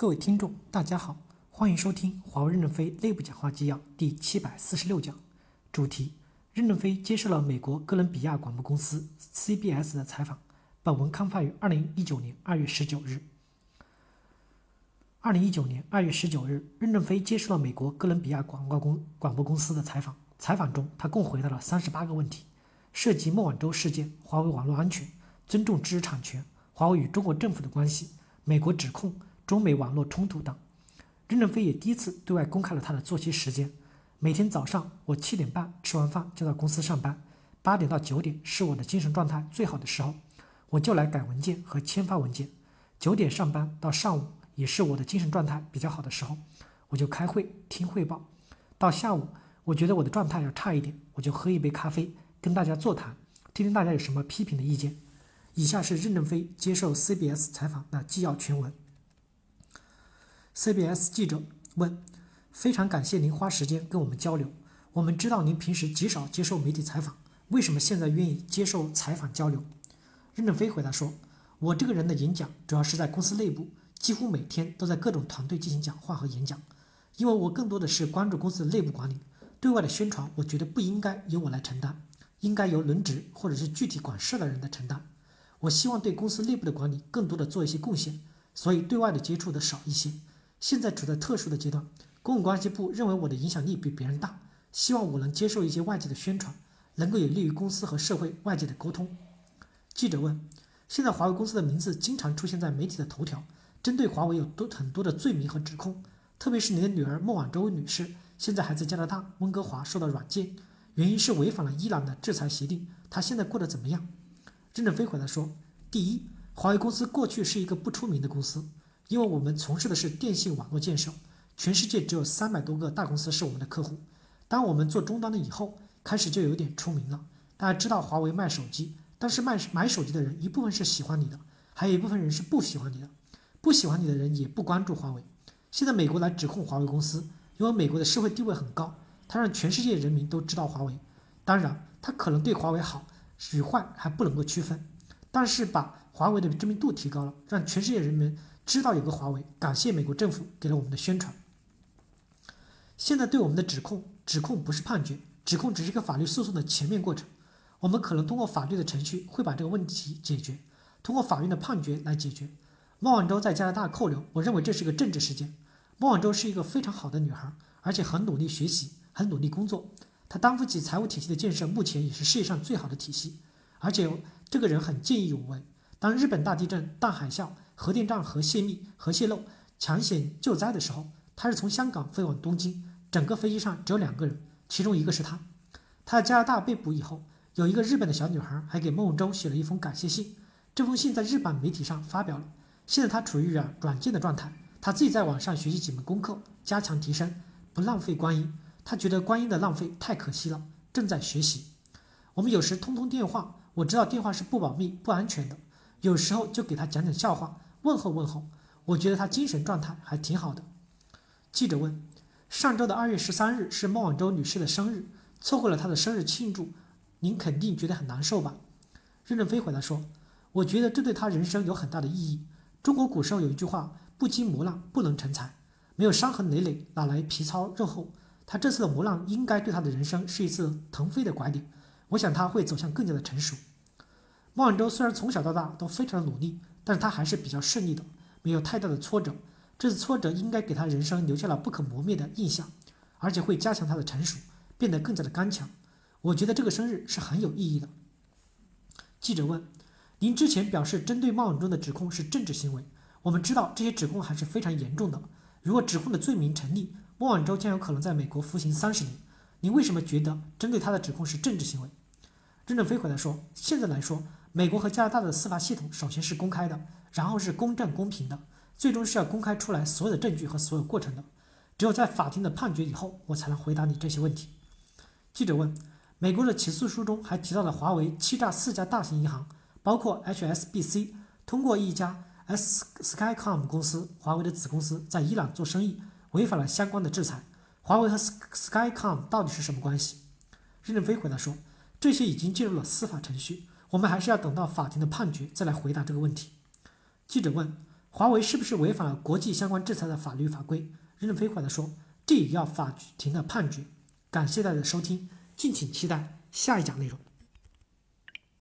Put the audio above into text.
各位听众，大家好，欢迎收听华为任正非内部讲话纪要第七百四十六讲，主题：任正非接受了美国哥伦比亚广播公司 CBS 的采访。本文刊发于二零一九年二月十九日。二零一九年二月十九日，任正非接受了美国哥伦比亚广告公广播公司的采访。采访中，他共回答了三十八个问题，涉及孟晚舟事件、华为网络安全、尊重知识产权、华为与中国政府的关系、美国指控。中美网络冲突等，任正非也第一次对外公开了他的作息时间。每天早上，我七点半吃完饭就到公司上班，八点到九点是我的精神状态最好的时候，我就来改文件和签发文件。九点上班到上午也是我的精神状态比较好的时候，我就开会听汇报。到下午，我觉得我的状态要差一点，我就喝一杯咖啡，跟大家座谈，听听大家有什么批评的意见。以下是任正非接受 CBS 采访的纪要全文。CBS 记者问：“非常感谢您花时间跟我们交流。我们知道您平时极少接受媒体采访，为什么现在愿意接受采访交流？”任正非回答说：“我这个人的演讲主要是在公司内部，几乎每天都在各种团队进行讲话和演讲。因为我更多的是关注公司的内部管理，对外的宣传，我觉得不应该由我来承担，应该由轮值或者是具体管事的人来承担。我希望对公司内部的管理更多的做一些贡献，所以对外的接触的少一些。”现在处在特殊的阶段，公共关系部认为我的影响力比别人大，希望我能接受一些外界的宣传，能够有利于公司和社会外界的沟通。记者问：现在华为公司的名字经常出现在媒体的头条，针对华为有多很多的罪名和指控，特别是你的女儿孟晚舟女士，现在还在加拿大温哥华受到软禁，原因是违反了伊朗的制裁协定。她现在过得怎么样？任正非回答说：第一，华为公司过去是一个不出名的公司。因为我们从事的是电信网络建设，全世界只有三百多个大公司是我们的客户。当我们做终端的以后，开始就有点出名了。大家知道华为卖手机，但是卖买手机的人一部分是喜欢你的，还有一部分人是不喜欢你的。不喜欢你的人也不关注华为。现在美国来指控华为公司，因为美国的社会地位很高，他让全世界人民都知道华为。当然，他可能对华为好与坏还不能够区分，但是把华为的知名度提高了，让全世界人民。知道有个华为，感谢美国政府给了我们的宣传。现在对我们的指控，指控不是判决，指控只是一个法律诉讼的前面过程。我们可能通过法律的程序会把这个问题解决，通过法院的判决来解决。孟晚舟在加拿大扣留，我认为这是一个政治事件。孟晚舟是一个非常好的女孩，而且很努力学习，很努力工作。她担负起财务体系的建设，目前也是世界上最好的体系。而且这个人很见义勇为。当日本大地震、大海啸。核电站核泄密、核泄漏、抢险救灾的时候，他是从香港飞往东京，整个飞机上只有两个人，其中一个是他。他在加拿大被捕以后，有一个日本的小女孩还给孟晚舟写了一封感谢信，这封信在日本媒体上发表了。现在他处于软软件的状态，他自己在网上学习几门功课，加强提升，不浪费光阴。他觉得光阴的浪费太可惜了，正在学习。我们有时通通电话，我知道电话是不保密、不安全的，有时候就给他讲讲笑话。问候问候，我觉得他精神状态还挺好的。记者问：上周的二月十三日是孟晚舟女士的生日，错过了她的生日庆祝，您肯定觉得很难受吧？任正非回答说：我觉得这对她人生有很大的意义。中国古时候有一句话：不经磨难不能成才，没有伤痕累累哪来皮糙肉厚？他这次的磨难应该对他的人生是一次腾飞的拐点，我想他会走向更加的成熟。孟晚舟虽然从小到大都非常的努力。但是他还是比较顺利的，没有太大的挫折。这次挫折应该给他人生留下了不可磨灭的印象，而且会加强他的成熟，变得更加的刚强。我觉得这个生日是很有意义的。记者问：“您之前表示针对孟晚舟的指控是政治行为，我们知道这些指控还是非常严重的。如果指控的罪名成立，孟晚舟将有可能在美国服刑三十年。您为什么觉得针对他的指控是政治行为？”任正非回答说：“现在来说。”美国和加拿大的司法系统首先是公开的，然后是公正公平的，最终是要公开出来所有的证据和所有过程的。只有在法庭的判决以后，我才能回答你这些问题。记者问：美国的起诉书中还提到了华为欺诈四家大型银行，包括 HSBC，通过一家 S Skycom 公司，华为的子公司在伊朗做生意，违反了相关的制裁。华为和 Skycom 到底是什么关系？任正非回答说：这些已经进入了司法程序。我们还是要等到法庭的判决再来回答这个问题。记者问：“华为是不是违反了国际相关制裁的法律法规？任正非回答说，这也要法庭的判决。感谢大家的收听，敬请期待下一讲内容。